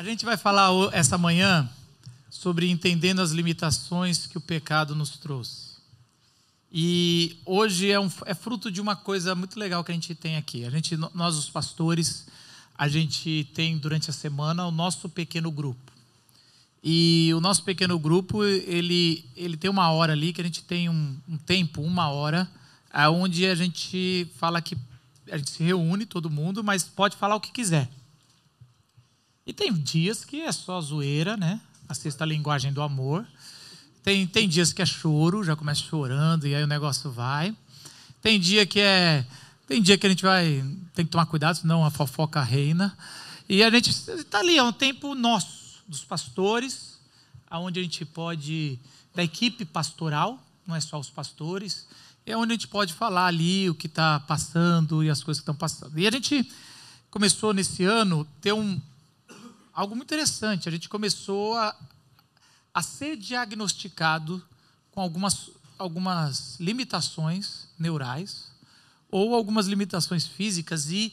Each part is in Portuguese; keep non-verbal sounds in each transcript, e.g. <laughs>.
A gente vai falar essa manhã sobre entendendo as limitações que o pecado nos trouxe. E hoje é, um, é fruto de uma coisa muito legal que a gente tem aqui. A gente, nós os pastores, a gente tem durante a semana o nosso pequeno grupo. E o nosso pequeno grupo, ele, ele tem uma hora ali que a gente tem um, um tempo, uma hora, onde a gente fala que a gente se reúne, todo mundo, mas pode falar o que quiser. E tem dias que é só zoeira, né? A sexta linguagem do amor. Tem, tem dias que é choro, já começa chorando e aí o negócio vai. Tem dia que é. Tem dia que a gente vai. Tem que tomar cuidado, senão a fofoca reina. E a gente está ali, é um tempo nosso, dos pastores, aonde a gente pode. da equipe pastoral, não é só os pastores, é onde a gente pode falar ali o que está passando e as coisas que estão passando. E a gente começou nesse ano ter um, algo muito interessante. A gente começou a, a ser diagnosticado com algumas, algumas limitações neurais ou algumas limitações físicas e,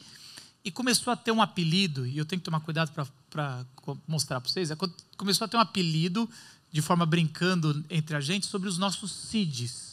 e começou a ter um apelido, e eu tenho que tomar cuidado para mostrar para vocês, é, começou a ter um apelido, de forma brincando entre a gente, sobre os nossos CIDs.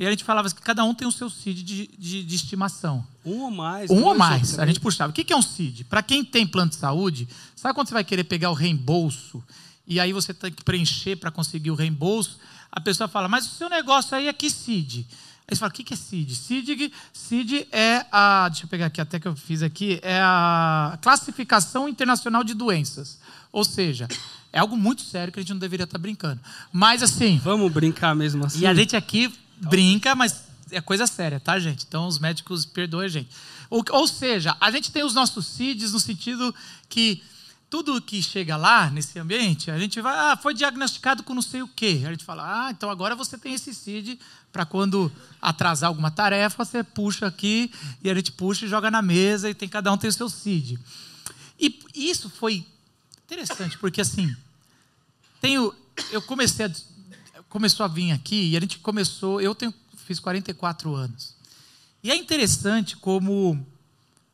E a gente falava que cada um tem o seu CID de, de, de estimação. Um ou mais. Um ou mais. A gente puxava. O que é um CID? Para quem tem plano de saúde, sabe quando você vai querer pegar o reembolso e aí você tem que preencher para conseguir o reembolso? A pessoa fala, mas o seu negócio aí é que CID? Aí você fala, o que é CID? CID, CID é a. Deixa eu pegar aqui, até que eu fiz aqui. É a Classificação Internacional de Doenças. Ou seja, é algo muito sério que a gente não deveria estar brincando. Mas assim. Vamos brincar mesmo assim. E a gente aqui brinca, mas é coisa séria, tá, gente? Então os médicos perdoem a gente. Ou, ou seja, a gente tem os nossos CIDs no sentido que tudo que chega lá nesse ambiente, a gente vai, ah, foi diagnosticado com não sei o quê. A gente fala, ah, então agora você tem esse CID para quando atrasar alguma tarefa, você puxa aqui e a gente puxa e joga na mesa e tem cada um tem o seu CID. E isso foi interessante, porque assim, tenho, eu comecei a começou a vir aqui e a gente começou. Eu tenho, fiz 44 anos. E é interessante como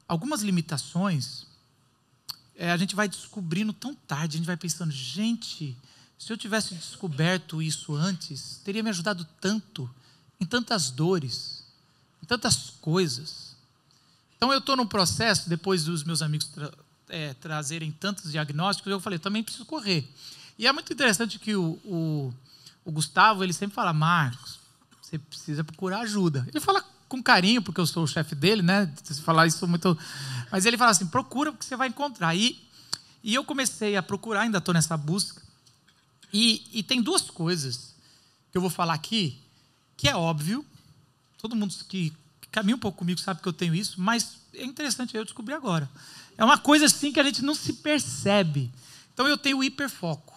algumas limitações é, a gente vai descobrindo tão tarde, a gente vai pensando, gente, se eu tivesse descoberto isso antes, teria me ajudado tanto, em tantas dores, em tantas coisas. Então eu estou num processo, depois dos meus amigos tra é, trazerem tantos diagnósticos, eu falei, também preciso correr. E é muito interessante que o, o o Gustavo, ele sempre fala, Marcos, você precisa procurar ajuda. Ele fala com carinho, porque eu sou o chefe dele, né? Se falar isso muito. Mas ele fala assim: procura, porque você vai encontrar. E, e eu comecei a procurar, ainda estou nessa busca. E, e tem duas coisas que eu vou falar aqui, que é óbvio, todo mundo que caminha um pouco comigo sabe que eu tenho isso, mas é interessante eu descobrir agora. É uma coisa assim que a gente não se percebe. Então eu tenho hiperfoco.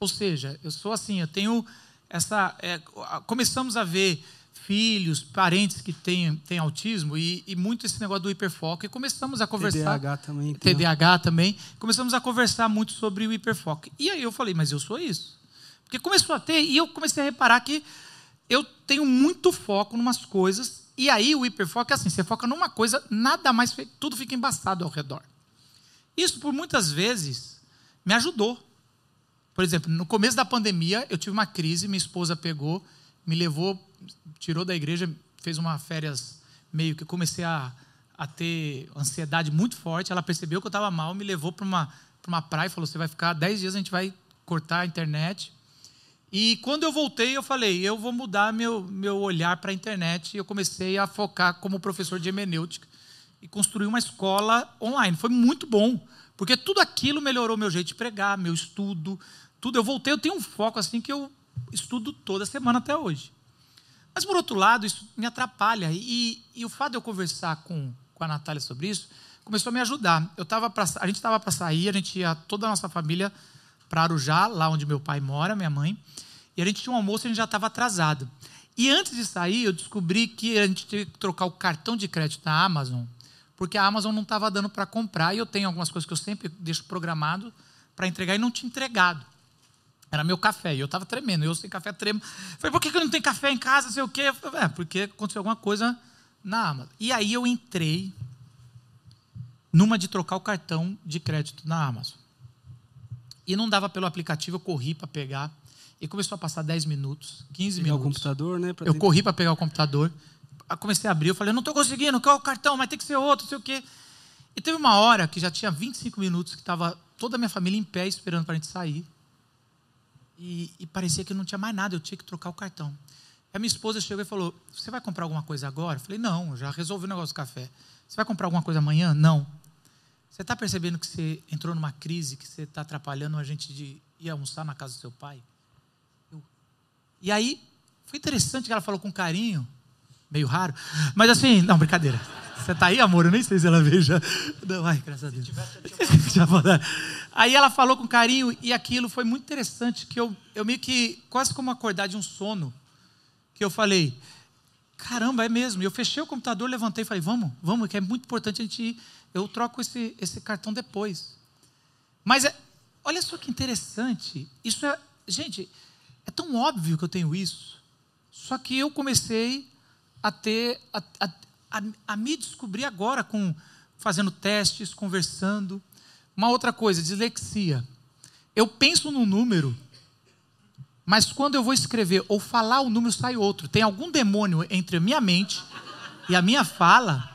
Ou seja, eu sou assim, eu tenho essa. É, começamos a ver filhos, parentes que têm, têm autismo e, e, muito esse negócio do hiperfoco. E começamos a conversar. TDAH também. TDAH também. Começamos a conversar muito sobre o hiperfoco. E aí eu falei, mas eu sou isso. Porque começou a ter, e eu comecei a reparar que eu tenho muito foco em umas coisas. E aí o hiperfoco é assim: você foca numa coisa, nada mais, tudo fica embaçado ao redor. Isso, por muitas vezes, me ajudou. Por exemplo, no começo da pandemia, eu tive uma crise, minha esposa pegou, me levou, tirou da igreja, fez uma férias meio que comecei a, a ter ansiedade muito forte. Ela percebeu que eu estava mal, me levou para uma, uma praia e falou: Você vai ficar 10 dias, a gente vai cortar a internet. E quando eu voltei, eu falei: Eu vou mudar meu, meu olhar para a internet. E eu comecei a focar como professor de hermenêutica e construir uma escola online. Foi muito bom, porque tudo aquilo melhorou meu jeito de pregar, meu estudo, tudo. Eu voltei, eu tenho um foco assim que eu estudo toda semana até hoje. Mas, por outro lado, isso me atrapalha. E, e o fato de eu conversar com, com a Natália sobre isso começou a me ajudar. Eu tava pra, a gente estava para sair, a gente ia, toda a nossa família, para Arujá, lá onde meu pai mora, minha mãe. E a gente tinha um almoço e a gente já estava atrasado. E antes de sair, eu descobri que a gente tinha que trocar o cartão de crédito da Amazon, porque a Amazon não estava dando para comprar. E eu tenho algumas coisas que eu sempre deixo programado para entregar e não tinha entregado. Era meu café. E eu estava tremendo. Eu sem café tremo. Falei, por que, que não tenho café em casa? Sei o quê. Falei, é, porque aconteceu alguma coisa na Amazon. E aí eu entrei numa de trocar o cartão de crédito na Amazon. E não dava pelo aplicativo, eu corri para pegar. E começou a passar 10 minutos, 15 Pegar o minutos. computador, né? Eu corri para pegar o computador. Comecei a abrir, eu falei, não estou conseguindo, qual é o cartão? Mas tem que ser outro, não sei o quê. E teve uma hora que já tinha 25 minutos que estava toda a minha família em pé esperando para a gente sair. E, e parecia que não tinha mais nada, eu tinha que trocar o cartão. A minha esposa chegou e falou: Você vai comprar alguma coisa agora? Eu falei: Não, já resolvi o negócio do café. Você vai comprar alguma coisa amanhã? Não. Você está percebendo que você entrou numa crise, que você está atrapalhando a gente de ir almoçar na casa do seu pai? Eu- E aí, foi interessante que ela falou com carinho, meio raro, mas assim, não, brincadeira. Você está aí, amor? Eu nem sei se ela veio já. Não, ai, graças a Deus. <laughs> Aí ela falou com carinho e aquilo foi muito interessante, que eu, eu meio que, quase como acordar de um sono, que eu falei, caramba, é mesmo. E eu fechei o computador, levantei e falei, vamos, vamos, que é muito importante a gente ir. Eu troco esse, esse cartão depois. Mas é, olha só que interessante. Isso é, gente, é tão óbvio que eu tenho isso. Só que eu comecei a ter, a, a, a, a me descobrir agora com fazendo testes, conversando. Uma outra coisa, dislexia. Eu penso num número, mas quando eu vou escrever ou falar o número sai outro. Tem algum demônio entre a minha mente e a minha fala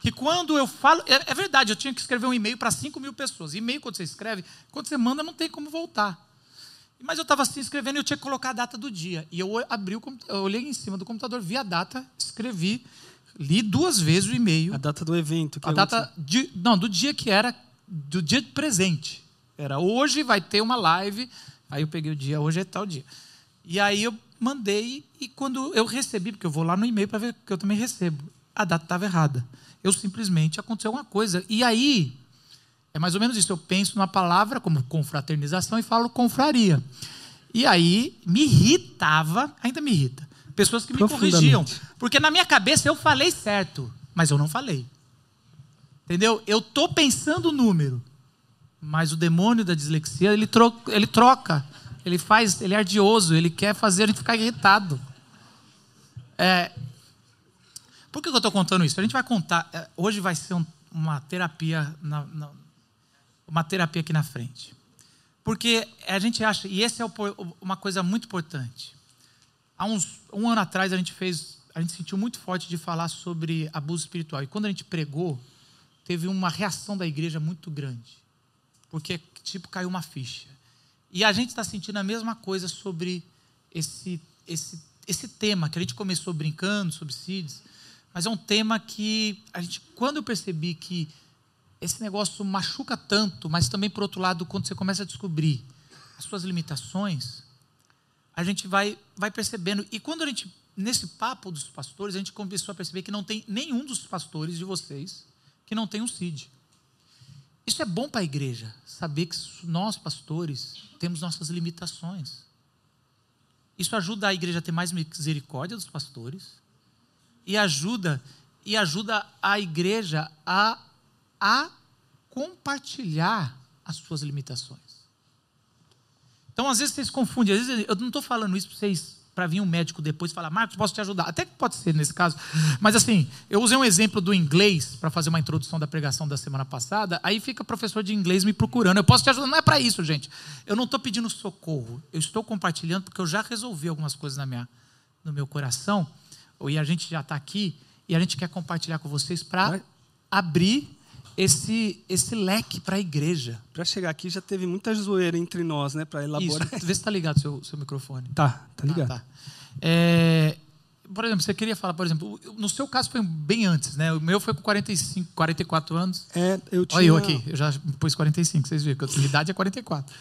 que quando eu falo. É, é verdade, eu tinha que escrever um e-mail para 5 mil pessoas. E-mail, quando você escreve, quando você manda, não tem como voltar. Mas eu estava assim escrevendo e eu tinha que colocar a data do dia. E eu abri o eu olhei em cima do computador, vi a data, escrevi, li duas vezes o e-mail. A data do evento. que A é data de, não, do dia que era, do dia presente. Era hoje vai ter uma live. Aí eu peguei o dia, hoje é tal dia. E aí eu mandei e quando eu recebi, porque eu vou lá no e-mail para ver que eu também recebo, a data estava errada. Eu simplesmente aconteceu alguma coisa. E aí é mais ou menos isso. Eu penso numa palavra como confraternização e falo confraria. E aí me irritava, ainda me irrita, pessoas que me corrigiam. Porque na minha cabeça eu falei certo, mas eu não falei. Entendeu? Eu estou pensando o número, mas o demônio da dislexia, ele, tro ele troca, ele faz, ele é ardioso, ele quer fazer a gente ficar irritado. É, por que eu estou contando isso? A gente vai contar, é, hoje vai ser um- uma terapia, na- na- uma terapia aqui na frente. Porque a gente acha, e essa é o uma coisa muito importante. Há uns um ano atrás a gente fez, a gente sentiu muito forte de falar sobre abuso espiritual. E quando a gente pregou, teve uma reação da igreja muito grande, porque tipo caiu uma ficha. E a gente está sentindo a mesma coisa sobre esse esse esse tema que a gente começou brincando sobre CIDs, mas é um tema que a gente, quando eu percebi que esse negócio machuca tanto, mas também por outro lado, quando você começa a descobrir as suas limitações, a gente vai, vai percebendo. E quando a gente, nesse papo dos pastores, a gente começou a perceber que não tem nenhum dos pastores de vocês que não tem um CID. Isso é bom para a igreja, saber que nós, pastores, temos nossas limitações. Isso ajuda a igreja a ter mais misericórdia dos pastores e ajuda e ajuda a igreja a, a compartilhar as suas limitações. Então, às vezes vocês confundem. Às vezes eu não estou falando isso para vocês para vir um médico depois e falar, Marcos, posso te ajudar? Até que pode ser nesse caso. Mas assim, eu usei um exemplo do inglês para fazer uma introdução da pregação da semana passada. Aí fica professor de inglês me procurando. Eu posso te ajudar? Não é para isso, gente. Eu não estou pedindo socorro. Eu estou compartilhando porque eu já resolvi algumas coisas na minha, no meu coração. E a gente já está aqui e a gente quer compartilhar com vocês para abrir esse, esse leque para a igreja. Para chegar aqui já teve muita zoeira entre nós, né? Para Isso, elaborar. vê se está ligado o seu, seu microfone. Tá, tá ligado. Ah, tá. É, por exemplo, você queria falar, por exemplo, no seu caso foi bem antes, né? O meu foi com 45, 44 anos. É, eu tinha... Olha eu aqui, eu já pus 45, vocês viram que a minha idade é 44.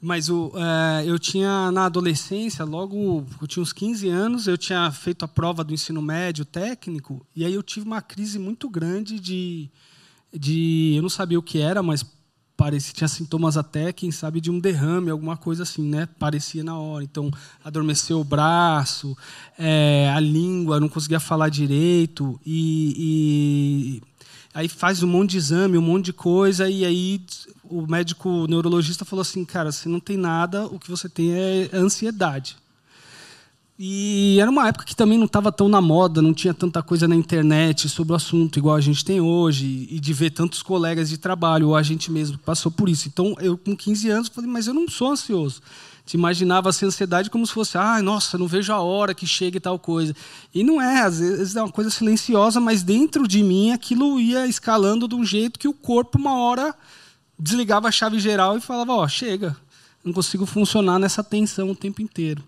Mas o, é, eu tinha na adolescência, logo eu tinha uns 15 anos, eu tinha feito a prova do ensino médio técnico, e aí eu tive uma crise muito grande de. De eu não sabia o que era, mas parecia, tinha sintomas até, quem sabe, de um derrame, alguma coisa assim, né? Parecia na hora. Então, adormeceu o braço, é, a língua, não conseguia falar direito, e, e Aí faz um monte de exame, um monte de coisa, e aí o médico neurologista falou assim: cara, você não tem nada, o que você tem é ansiedade. E era uma época que também não estava tão na moda, não tinha tanta coisa na internet sobre o assunto, igual a gente tem hoje, e de ver tantos colegas de trabalho, ou a gente mesmo passou por isso. Então, eu, com 15 anos, falei, mas eu não sou ansioso. Te imaginava essa ansiedade como se fosse, ah, nossa, não vejo a hora que chegue tal coisa. E não é, às vezes é uma coisa silenciosa, mas dentro de mim aquilo ia escalando de um jeito que o corpo, uma hora, desligava a chave geral e falava, ó, oh, chega, não consigo funcionar nessa tensão o tempo inteiro.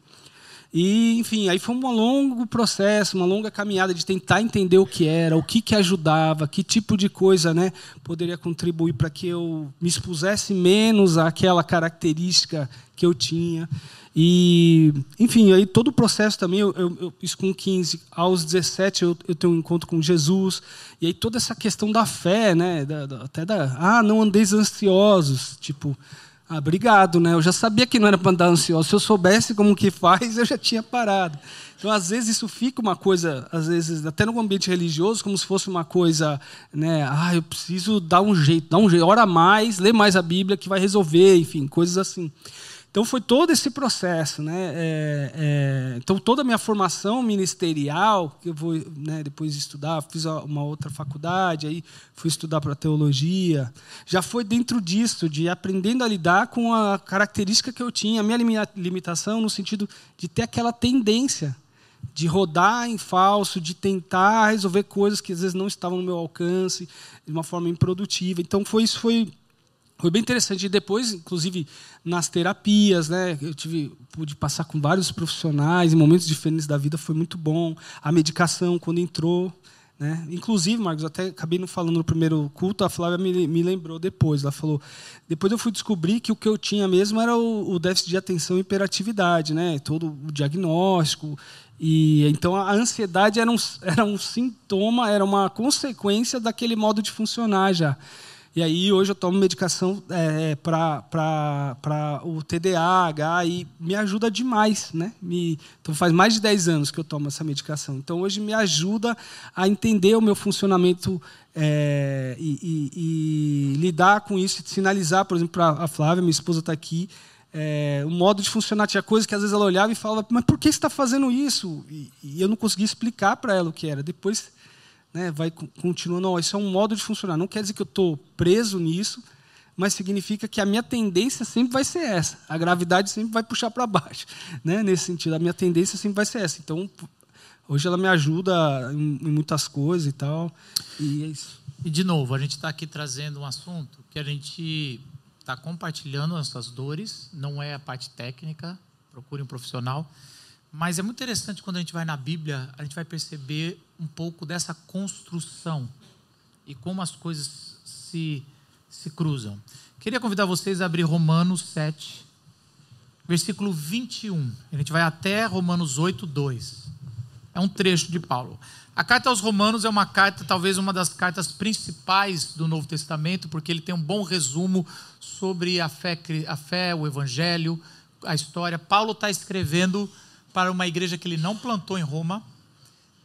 E, enfim, aí foi um longo processo, uma longa caminhada de tentar entender o que era, o que, que ajudava, que tipo de coisa né, poderia contribuir para que eu me expusesse menos àquela característica que eu tinha. E, enfim, aí todo o processo também, eu, eu, eu, isso com 15, aos 17 eu, eu tenho um encontro com Jesus, e aí toda essa questão da fé, né, da, da, até da, ah, não andeis ansiosos, tipo, ah, obrigado, né? Eu já sabia que não era para andar ansioso. Se eu soubesse como que faz, <laughs> eu já tinha parado. Então, às vezes, isso fica uma coisa, às vezes, até no ambiente religioso, como se fosse uma coisa, né? Ah, eu preciso dar um jeito, dar um jeito, ora mais, lê mais a Bíblia que vai resolver, enfim, coisas assim. Então foi todo esse processo, né? É, é, então toda a minha formação ministerial, que eu vou né, depois estudar, fiz uma outra faculdade, aí fui estudar para teologia, já foi dentro disso, de aprendendo a lidar com a característica que eu tinha, a minha limitação no sentido de ter aquela tendência de rodar em falso, de tentar resolver coisas que às vezes não estavam no meu alcance, de uma forma improdutiva. Então foi isso foi foi bem interessante. E depois, inclusive, nas terapias, né? Eu tive, pude passar com vários profissionais em momentos diferentes da vida, foi muito bom. A medicação, quando entrou. Né? Inclusive, Marcos, até acabei não falando no primeiro culto, a Flávia me, me lembrou depois. Ela falou: depois eu fui descobrir que o que eu tinha mesmo era o, o déficit de atenção e hiperatividade, né? todo o diagnóstico. E então a ansiedade era um, era um sintoma, era uma consequência daquele modo de funcionar já. E aí hoje eu tomo medicação é, para o TDAH e me ajuda demais. Né? Me, então faz mais de 10 anos que eu tomo essa medicação. Então hoje me ajuda a entender o meu funcionamento é, e, e, e, lidar com isso, sinalizar, por exemplo, para a Flávia, minha esposa está aqui, é, o modo de funcionar. Tinha coisas que às vezes ela olhava e falava, mas por que você está fazendo isso? E, e eu não conseguia explicar para ela o que era. Depois né, vai continuando. Isso é um modo de funcionar. Não quer dizer que eu estou preso nisso, mas significa que a minha tendência sempre vai ser essa. A gravidade sempre vai puxar para baixo, <laughs> né? Nesse sentido, a minha tendência sempre vai ser essa. Então, hoje ela me ajuda em, muitas coisas e tal. E é isso. E de novo, a gente está aqui trazendo um assunto que a gente está compartilhando nossas dores. Não é a parte técnica. Procure um profissional. Mas é muito interessante quando a gente vai na Bíblia, a gente vai perceber um pouco dessa construção e como as coisas se, se cruzam. Queria convidar vocês a abrir Romanos 7, versículo 21. A gente vai até Romanos 8, 2. É um trecho de Paulo. A carta aos Romanos é uma carta, talvez uma das cartas principais do Novo Testamento, porque ele tem um bom resumo sobre a fé, a fé o Evangelho, a história. Paulo está escrevendo para uma igreja que ele não plantou em Roma,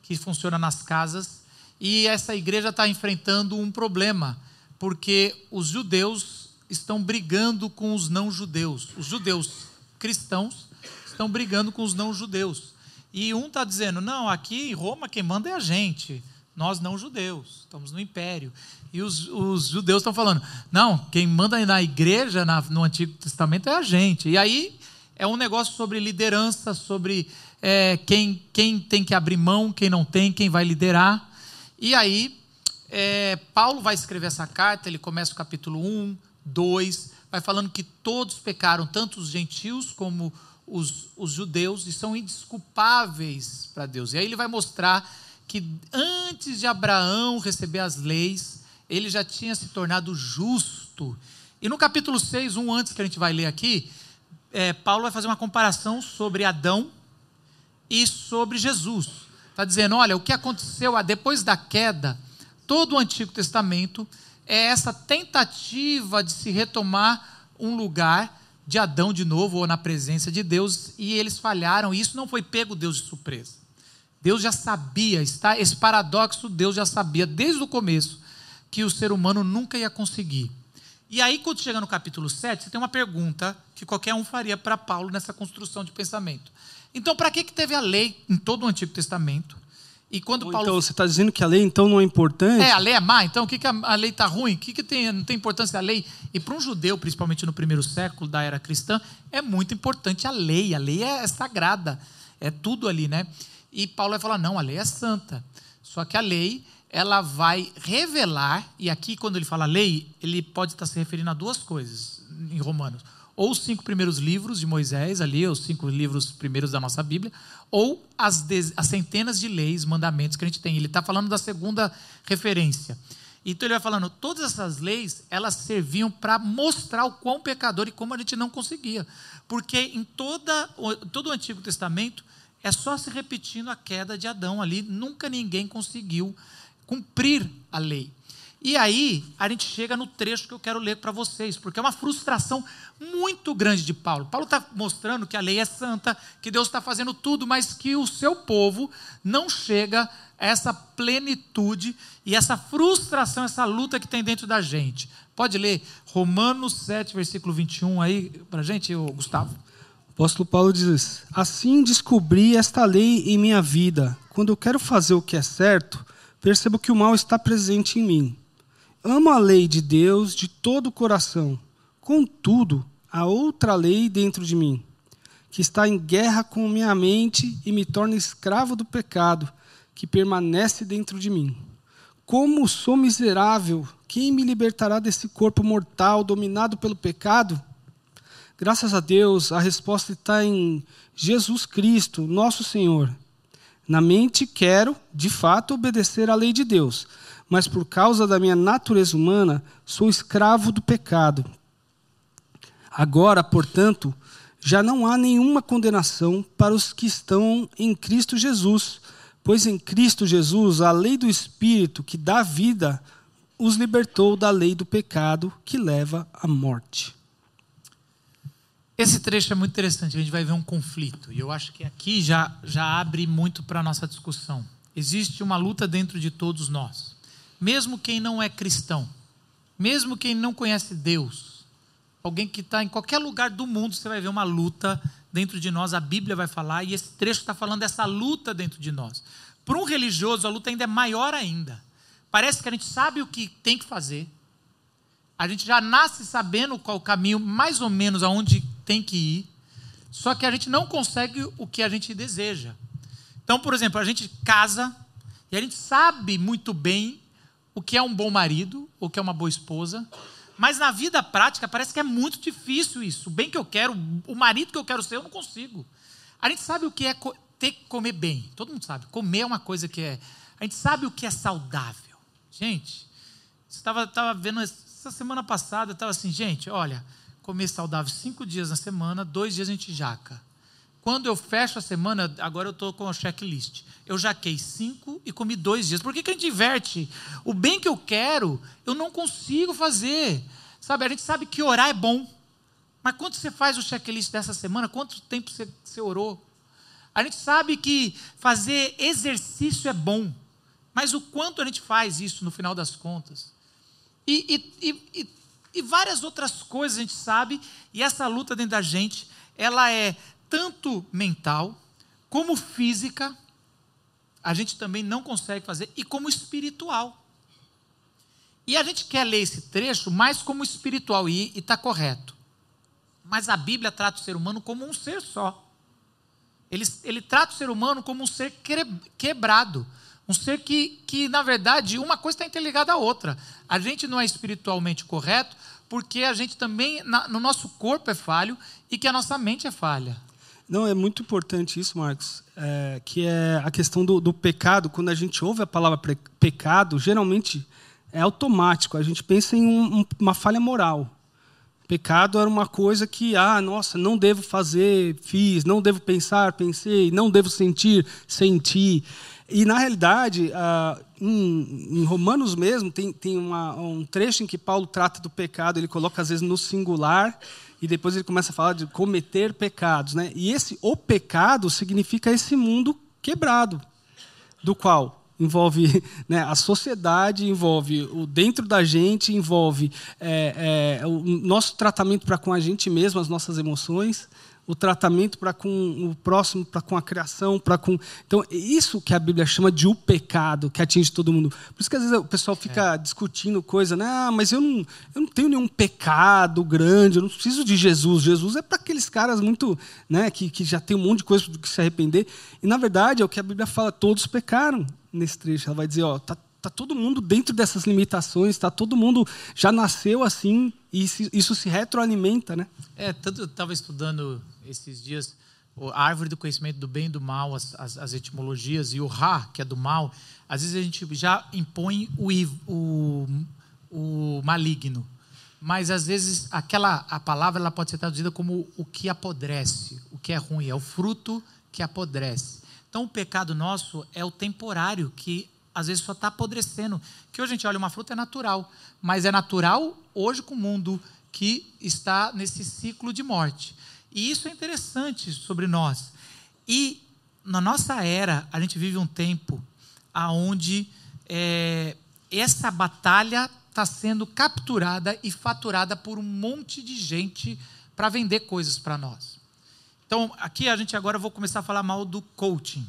que funciona nas casas, e essa igreja está enfrentando um problema, porque os judeus estão brigando com os não-judeus. Os judeus cristãos estão brigando com os não-judeus. E um está dizendo: não, aqui em Roma quem manda é a gente, nós não-judeus, estamos no império. E os, os judeus estão falando: não, quem manda na igreja, na, no Antigo Testamento, é a gente. E aí é um negócio sobre liderança, sobre é, quem, quem tem que abrir mão, quem não tem, quem vai liderar. E aí, é, Paulo vai escrever essa carta, ele começa o capítulo 1, 2, vai falando que todos pecaram, tanto os gentios como os, os judeus, e são indesculpáveis para Deus. E aí ele vai mostrar que antes de Abraão receber as leis, ele já tinha se tornado justo. E no capítulo 6, um antes que a gente vai ler aqui, é, Paulo vai fazer uma comparação sobre Adão e sobre Jesus. Está dizendo: olha, o que aconteceu depois da queda, todo o Antigo Testamento é essa tentativa de se retomar um lugar de Adão de novo, ou na presença de Deus, e eles falharam, e isso não foi pego Deus de surpresa. Deus já sabia, está, esse paradoxo Deus já sabia desde o começo que o ser humano nunca ia conseguir. E aí, quando chega no capítulo 7, você tem uma pergunta que qualquer um faria para Paulo nessa construção de pensamento. Então, para que, que teve a lei em todo o Antigo Testamento? E quando Paulo... Então, você está dizendo que a lei então não é importante? É, a lei é má, então o que, que a, lei está ruim? O que, que tem, não tem importância a lei? E para um judeu, principalmente no primeiro século da era cristã, é muito importante a lei. A lei é, é sagrada, é tudo ali, né? E Paulo vai falar: não, a lei é santa. Só que a lei ela vai revelar, e aqui quando ele fala lei, ele pode estar se referindo a duas coisas em Romanos. Ou os cinco primeiros livros de Moisés, ali, os cinco livros primeiros da nossa Bíblia, ou as, as centenas de leis, mandamentos que a gente tem. Ele está falando da segunda referência. Então ele vai falando, todas essas leis, elas serviam para mostrar o quão pecador e como a gente não conseguia. Porque em toda, todo o Antigo Testamento é só se repetindo a queda de Adão ali, nunca ninguém conseguiu cumprir a lei. E aí, a gente chega no trecho que eu quero ler para vocês, porque é uma frustração muito grande de Paulo. Paulo está mostrando que a lei é santa, que Deus está fazendo tudo, mas que o seu povo não chega a essa plenitude e essa frustração, essa luta que tem dentro da gente. Pode ler Romanos 7, versículo 21 aí para a gente, Gustavo. O apóstolo Paulo diz: Assim descobri esta lei em minha vida. Quando eu quero fazer o que é certo, percebo que o mal está presente em mim. Amo a lei de Deus de todo o coração. Contudo, há outra lei dentro de mim, que está em guerra com minha mente e me torna escravo do pecado que permanece dentro de mim. Como sou miserável, quem me libertará desse corpo mortal dominado pelo pecado? Graças a Deus, a resposta está em Jesus Cristo, nosso Senhor. Na mente, quero, de fato, obedecer à lei de Deus, mas por causa da minha natureza humana, sou escravo do pecado. Agora, portanto, já não há nenhuma condenação para os que estão em Cristo Jesus, pois em Cristo Jesus a lei do Espírito que dá vida os libertou da lei do pecado que leva à morte. Esse trecho é muito interessante, a gente vai ver um conflito. E eu acho que aqui já, já abre muito para a nossa discussão. Existe uma luta dentro de todos nós. Mesmo quem não é cristão, mesmo quem não conhece Deus, alguém que está em qualquer lugar do mundo, você vai ver uma luta dentro de nós. A Bíblia vai falar, e esse trecho está falando dessa luta dentro de nós. Para um religioso, a luta ainda é maior ainda. Parece que a gente sabe o que tem que fazer, a gente já nasce sabendo qual o caminho, mais ou menos aonde tem que ir, só que a gente não consegue o que a gente deseja. Então, por exemplo, a gente casa e a gente sabe muito bem o que é um bom marido, o que é uma boa esposa, mas na vida prática parece que é muito difícil isso. O bem que eu quero, o marido que eu quero ser, eu não consigo. A gente sabe o que é ter que comer bem. Todo mundo sabe. Comer é uma coisa que é. A gente sabe o que é saudável. Gente, estava vendo essa semana passada, estava assim, gente, olha, comer saudável cinco dias na semana, dois dias a gente jaca. Quando eu fecho a semana, agora eu estou com a checklist. Eu jaquei cinco e comi dois dias. Por que, que a gente inverte? O bem que eu quero, eu não consigo fazer. Sabe, a gente sabe que orar é bom. Mas quando você faz o checklist dessa semana, quanto tempo você, você orou? A gente sabe que fazer exercício é bom. Mas o quanto a gente faz isso no final das contas? E, e, e, e, várias outras coisas a gente sabe, e essa luta dentro da gente, ela é tanto mental, como física, a gente também não consegue fazer, e como espiritual. E a gente quer ler esse trecho mais como espiritual, e está correto. Mas a Bíblia trata o ser humano como um ser só. Ele, ele trata o ser humano como um ser quebrado. Um ser que, que, na verdade, uma coisa está interligada à outra. A gente não é espiritualmente correto porque a gente também, na, no nosso corpo é falho e que a nossa mente é falha. Não, é muito importante isso, Marcos, é, que é a questão do, do, pecado. Quando a gente ouve a palavra pecado, geralmente é automático. A gente pensa em um, uma falha moral. Pecado era uma coisa que, ah, nossa, não devo fazer, fiz, não devo pensar, pensei, não devo sentir, senti. E, na realidade, ah, em, Romanos mesmo, tem, tem um trecho em que Paulo trata do pecado, ele coloca às vezes no singular, e depois ele começa a falar de cometer pecados. Né? E esse o pecado significa esse mundo quebrado, do qual envolve <laughs> né, a sociedade, envolve o dentro da gente, envolve é, é, o nosso tratamento para com a gente mesmo, as nossas emoções, o tratamento para com o próximo, para com a criação, para com. Então, isso que a Bíblia chama de o pecado, que atinge todo mundo. Por isso que às vezes o pessoal fica é. discutindo coisa, né? Ah, mas eu não, eu não tenho nenhum pecado grande, eu não preciso de Jesus. Jesus é para aqueles caras muito, né, que, que já tem um monte de coisa do que se arrepender. E na verdade é o que a Bíblia fala, todos pecaram nesse trecho. Ela vai dizer, ó, tá, tá todo mundo dentro dessas limitações, tá todo mundo já nasceu assim e isso se retroalimenta, né? É, tanto eu estava estudando esses dias a árvore do conhecimento do bem e do mal, as, as, as, etimologias, e o Ra, que é do mal, às vezes a gente já impõe o, o, o maligno. Mas às vezes aquela a palavra ela pode ser traduzida como o que apodrece, o que é ruim, é o fruto que apodrece. Então o pecado nosso é o temporário que às vezes só está apodrecendo. Que hoje a gente olha uma fruta é natural, mas é natural hoje com o mundo que está nesse ciclo de morte. E isso é interessante sobre nós. E na nossa era, a gente vive um tempo onde é, essa batalha está sendo capturada e faturada por um monte de gente para vender coisas para nós. Então, aqui a gente agora vou começar a falar mal do coaching.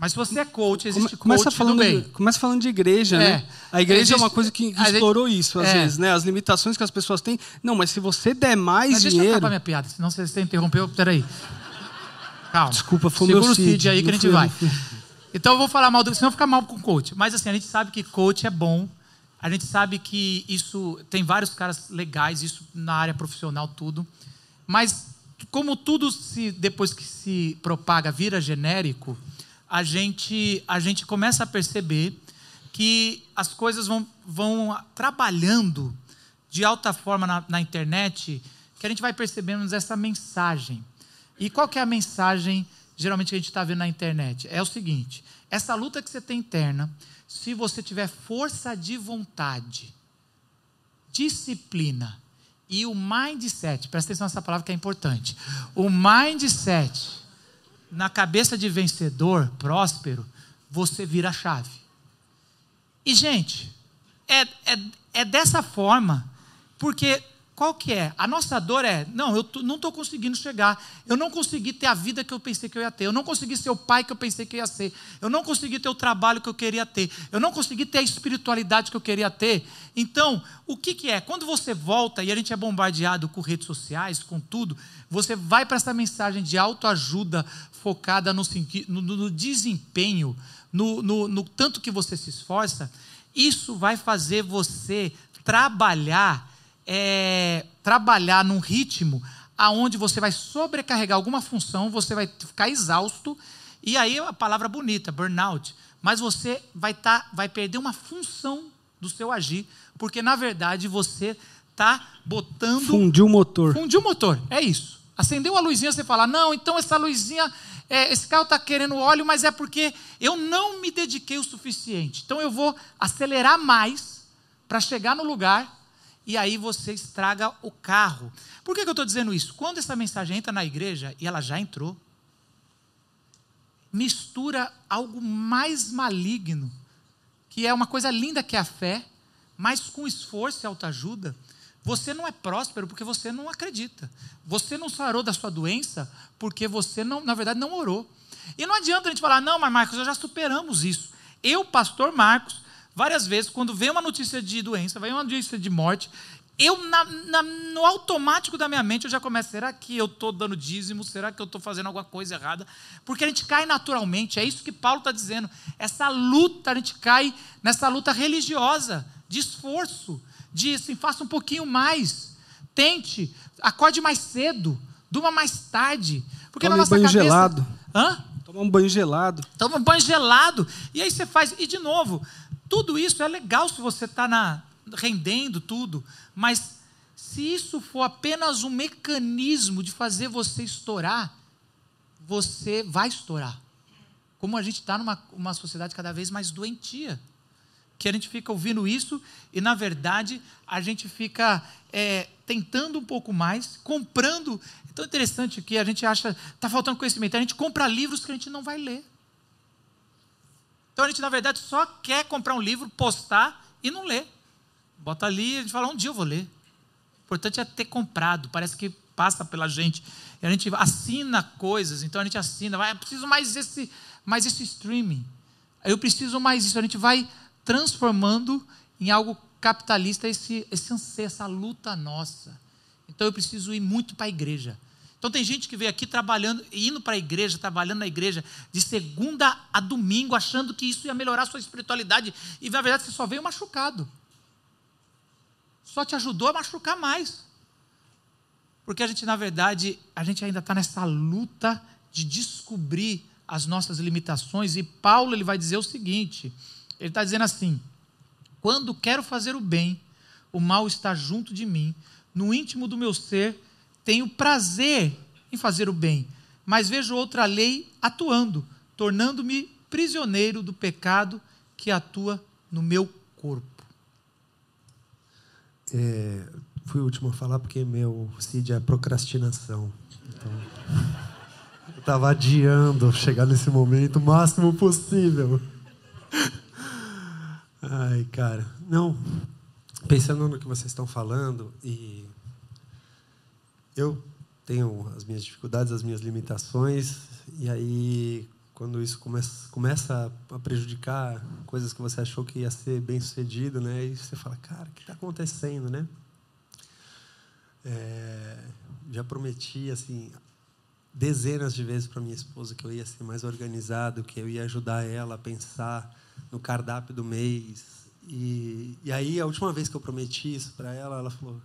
Mas se você é coach, existe começa coach falando, bem. Começa falando de igreja, né? é. né? A igreja existe, é uma coisa que, que explorou gente, isso, às é. vezes, né? As limitações que as pessoas têm. Não, mas se você der mais mas dinheiro... Deixa eu acabar minha piada, senão você interrompeu. Peraí. Calma. Desculpa, foi Segura meu Segura o CID aí que a gente vai. Então eu vou falar mal do... Senão ficar mal com coach. Mas assim, a gente sabe que coach é bom. A gente sabe que isso... Tem vários caras legais, isso na área profissional, tudo. Mas como tudo, se depois que se propaga, vira genérico a gente, a gente começa a perceber que as coisas vão, vão trabalhando de alta forma na, na internet, que a gente vai percebendo essa mensagem. E qual que é a mensagem, geralmente, que a gente está vendo na internet? É o seguinte: essa luta que você tem interna, se você tiver força de vontade, disciplina e o mindset, presta atenção nessa palavra que é importante. O mindset na cabeça de vencedor, próspero, você vira a chave. E, gente, é, é, é dessa forma, porque qual que é? A nossa dor é, não, eu não estou conseguindo chegar, eu não consegui ter a vida que eu pensei que eu ia ter, eu não consegui ser o pai que eu pensei que eu ia ser, eu não consegui ter o trabalho que eu queria ter, eu não consegui ter a espiritualidade que eu queria ter. Então, o que, que é? Quando você volta e a gente é bombardeado com redes sociais, com tudo, você vai para essa mensagem de autoajuda focada no, no, no desempenho, no, no, no tanto que você se esforça, isso vai fazer você trabalhar é, trabalhar num ritmo aonde você vai sobrecarregar alguma função, você vai ficar exausto, e aí a palavra bonita, burnout, mas você vai, tá, vai perder uma função do seu agir, porque na verdade você está botando. Fundiu o motor. Fundiu o motor, é isso. Acendeu a luzinha, você fala, não, então essa luzinha, é, esse carro está querendo óleo, mas é porque eu não me dediquei o suficiente. Então eu vou acelerar mais para chegar no lugar e aí você estraga o carro. Por que, que eu estou dizendo isso? Quando essa mensagem entra na igreja, e ela já entrou, mistura algo mais maligno, que é uma coisa linda que é a fé, mas com esforço e autoajuda, você não é próspero porque você não acredita. Você não sarou da sua doença porque você, não, na verdade, não orou. E não adianta a gente falar, não, mas Marcos, já superamos isso. Eu, pastor Marcos, várias vezes, quando vem uma notícia de doença, vem uma notícia de morte, eu, na, na, no automático da minha mente, eu já começo, será que eu estou dando dízimo? Será que eu estou fazendo alguma coisa errada? Porque a gente cai naturalmente, é isso que Paulo está dizendo. Essa luta, a gente cai nessa luta religiosa, de esforço, de assim, faça um pouquinho mais, tente, acorde mais cedo, durma mais tarde. Porque Tome na nossa banho cabeça... gelado. Hã? Toma um banho gelado. Toma um banho gelado. E aí você faz. E de novo, tudo isso é legal se você está rendendo tudo, mas se isso for apenas um mecanismo de fazer você estourar, você vai estourar. Como a gente está numa uma sociedade cada vez mais doentia, que a gente fica ouvindo isso e, na verdade, a gente fica é, tentando um pouco mais, comprando. É tão interessante que a gente acha, está faltando conhecimento, a gente compra livros que a gente não vai ler. Então a gente, na verdade, só quer comprar um livro, postar e não ler. Bota ali a gente fala, um dia eu vou ler. O importante é ter comprado. Parece que passa pela gente. E a gente assina coisas, então a gente assina, vai, eu preciso mais esse, mais esse streaming. Eu preciso mais isso. A gente vai transformando em algo capitalista esse, esse anseio, essa luta nossa. Então eu preciso ir muito para a igreja. Então tem gente que veio aqui trabalhando, indo para a igreja, trabalhando na igreja, de segunda a domingo, achando que isso ia melhorar a sua espiritualidade. E na verdade você só veio machucado. Só te ajudou a machucar mais. Porque a gente, na verdade, a gente ainda está nessa luta de descobrir as nossas limitações. E Paulo ele vai dizer o seguinte: ele está dizendo assim: quando quero fazer o bem, o mal está junto de mim, no íntimo do meu ser, tenho prazer em fazer o bem, mas vejo outra lei atuando, tornando-me prisioneiro do pecado que atua no meu corpo. É, fui o último a falar porque meu CID é procrastinação. Então, <laughs> eu estava adiando chegar nesse momento o máximo possível. <laughs> Ai, cara. Não. Pensando no que vocês estão falando, e eu tenho as minhas dificuldades, as minhas limitações, e aí quando isso começa, começa a prejudicar coisas que você achou que ia ser bem sucedido, né? E você fala, cara, o que está acontecendo, né? É, já prometi assim dezenas de vezes para minha esposa que eu ia ser mais organizado, que eu ia ajudar ela a pensar no cardápio do mês. E, e aí a última vez que eu prometi isso para ela, ela falou: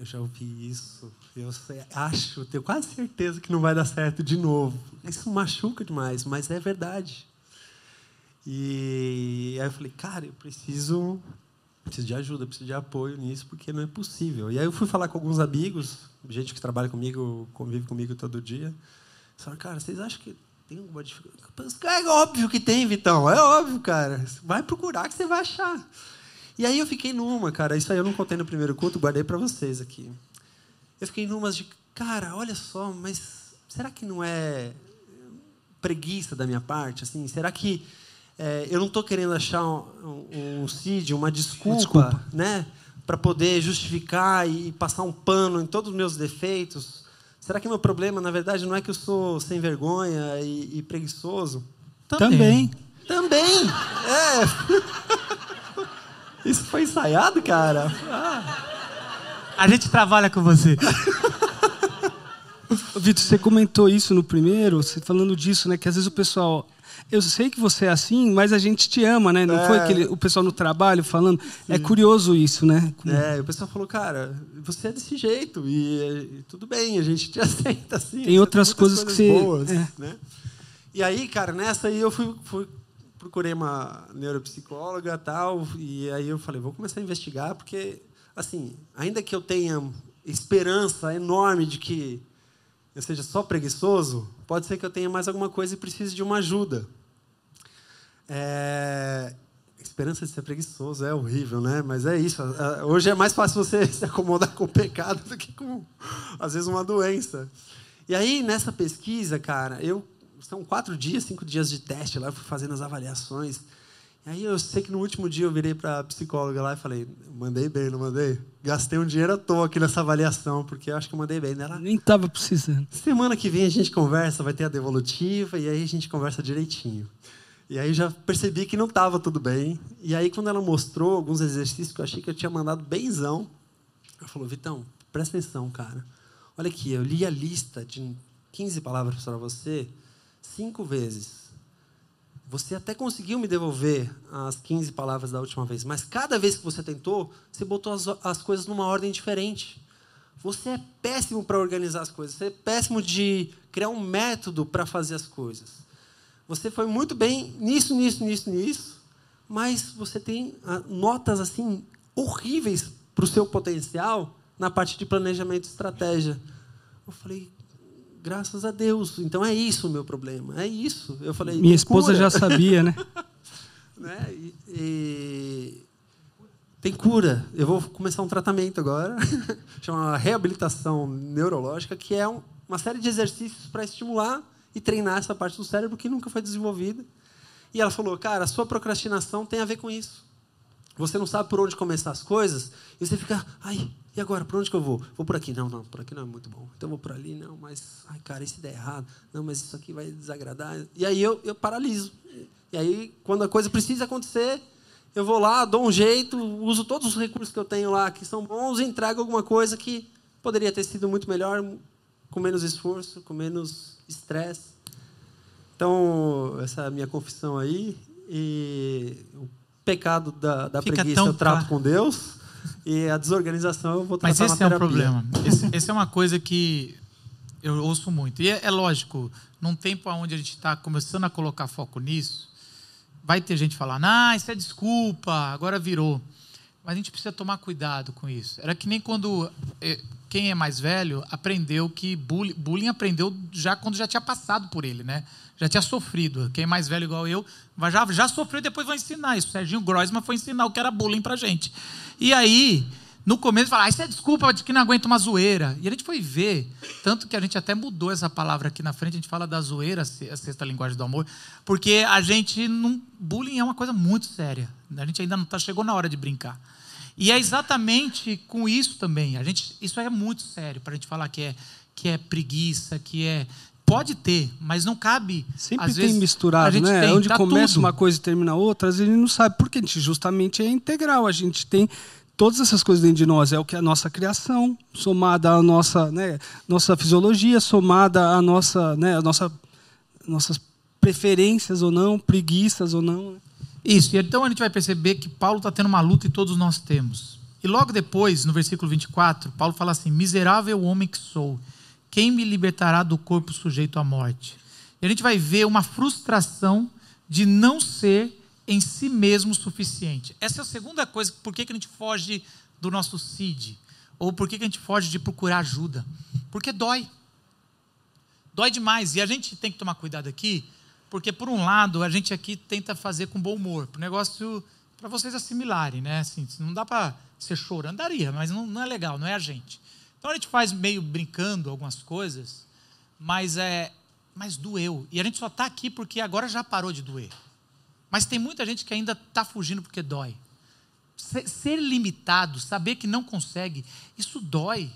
eu já ouvi isso. Eu acho, tenho quase certeza que não vai dar certo de novo. Isso machuca demais, mas é verdade. E aí eu falei, cara, eu preciso, preciso de ajuda, preciso de apoio nisso, porque não é possível. E aí eu fui falar com alguns amigos, gente que trabalha comigo, convive comigo todo dia. Falaram, cara, vocês acham que tem alguma dificuldade? É óbvio que tem, Vitão. É óbvio, cara. Vai procurar que você vai achar. E aí eu fiquei numa, cara, isso aí eu não contei no primeiro culto, guardei para vocês aqui. Eu fiquei numas de, cara, olha só, mas será que não é preguiça da minha parte? Assim, será que é, eu não estou querendo achar um, um, um CID, uma desculpa, desculpa. né, para poder justificar e passar um pano em todos os meus defeitos? Será que meu problema, na verdade, não é que eu sou sem vergonha e, e preguiçoso? Também. Também. É. <laughs> Isso foi ensaiado, cara? Ah. A gente trabalha com você. <laughs> Vitor, você comentou isso no primeiro, você falando disso, né? Que às vezes o pessoal. Eu sei que você é assim, mas a gente te ama, né? Não é. foi aquele, o pessoal no trabalho falando. É Sim. É curioso isso, né? Como... É, o pessoal falou, cara, você é desse jeito e, e tudo bem, a gente te <laughs> aceita assim. Tem outras coisas, coisas, que você. Boas, é. né? E aí, cara, nessa aí eu fui, fui procurei uma neuropsicóloga tal e aí eu falei vou começar a investigar porque assim ainda que eu tenha esperança enorme de que eu seja só preguiçoso pode ser que eu tenha mais alguma coisa e precise de uma ajuda. É... esperança de ser preguiçoso é horrível né? Mas é isso hoje é mais fácil você <laughs> se acomodar com o pecado do que com às vezes uma doença. E aí nessa pesquisa cara eu são quatro dias, cinco dias de teste lá, eu fui fazendo as avaliações. E aí eu sei que no último dia eu virei para a psicóloga lá e falei, mandei bem, não mandei? Gastei um dinheiro à toa aqui nessa avaliação, porque eu acho que eu mandei bem. Ela, Nem estava precisando. Semana que vem a gente conversa, vai ter a devolutiva, e aí a gente conversa direitinho. E aí já percebi que não estava tudo bem. E aí quando ela mostrou alguns exercícios que eu achei que eu tinha mandado benzão, ela falou, Vitão, presta atenção, cara. Olha aqui, eu li a lista de 15 palavras para você, cinco vezes. Você até conseguiu me devolver as 15 palavras da última vez, mas cada vez que você tentou, você botou as, as coisas numa ordem diferente. Você é péssimo para organizar as coisas, você é péssimo de criar um método para fazer as coisas. Você foi muito bem nisso, nisso, nisso, nisso, mas você tem ah, notas assim horríveis para o seu potencial na parte de planejamento e estratégia. Eu falei, graças a Deus. Então é isso o meu problema. É isso. Eu falei. Minha esposa cura. já sabia, né? <laughs> né? E, e... Tem cura. Eu vou começar um tratamento agora, <laughs> chama reabilitação neurológica, que é um, uma série de exercícios para estimular e treinar essa parte do cérebro que nunca foi desenvolvida. E ela falou: Cara, a sua procrastinação tem a ver com isso. Você não sabe por onde começar as coisas e você fica, ai, e agora, por onde que eu vou? Vou por aqui. Não, não, por aqui não é muito bom. Então vou por ali. Não, mas, ai, cara, se der errado? Não, mas isso aqui vai desagradar. E aí eu, eu paraliso. E aí, quando a coisa precisa acontecer, eu vou lá, dou um jeito, uso todos os recursos que eu tenho lá que são bons e entrego alguma coisa que poderia ter sido muito melhor, com menos esforço, com menos estresse. Então, essa é a minha confissão aí. E pecado da, da preguiça eu trato com Deus. E a desorganização eu vou tratar Mas esse é um problema. <laughs> Esse, esse, é uma coisa que eu ouço muito. E é, é lógico, num tempo onde a gente está começando a colocar foco nisso, vai ter gente falando, ah, isso é desculpa, agora virou. Mas a gente precisa tomar cuidado com isso. Era que nem quando eh, quem é mais velho aprendeu que bullying, bullying aprendeu já quando já tinha passado por ele, né? Já tinha sofrido. Quem é mais velho igual eu já, já sofreu depois vai ensinar isso. O Serginho Grossman foi ensinar o que era bullying pra gente. E aí, no começo, fala, ah, isso é desculpa de que não aguenta uma zoeira. E a gente foi ver, tanto que a gente até mudou essa palavra aqui na frente, a gente fala da zoeira, a sexta linguagem do amor, porque a gente não. Bullying é uma coisa muito séria. A gente ainda não tá, chegou na hora de brincar. E é exatamente com isso também. A gente, isso é muito sério para a gente falar que é, que é preguiça, que é pode ter, mas não cabe. Sempre às tem vezes, misturado, né? Tem, Onde tá começa tudo. uma coisa e termina outra, às vezes a gente não sabe, porque a gente justamente é integral. A gente tem todas essas coisas dentro de nós. É o que a nossa criação, somada à nossa, né, nossa fisiologia, somada à nossa, né, a nossa, nossas preferências ou não, preguiças ou não. Né? Isso, e então a gente vai perceber que Paulo está tendo uma luta e todos nós temos. E logo depois, no versículo 24, Paulo fala assim: Miserável homem que sou, quem me libertará do corpo sujeito à morte? E a gente vai ver uma frustração de não ser em si mesmo suficiente. Essa é a segunda coisa, por que, a gente foge do nosso CID? Ou por que, a gente foge de procurar ajuda? Porque dói. Dói demais. E a gente tem que tomar cuidado aqui, porque, por um lado, a gente aqui tenta fazer com bom humor, o negócio, para vocês assimilarem, né? Assim, não dá para ser chorando, daria, mas não, não é legal, não é a gente. Então a gente faz meio brincando algumas coisas, mas é, mas doeu. E a gente só está aqui porque agora já parou de doer. Mas tem muita gente que ainda está fugindo porque dói. Ser limitado, saber que não consegue, isso dói.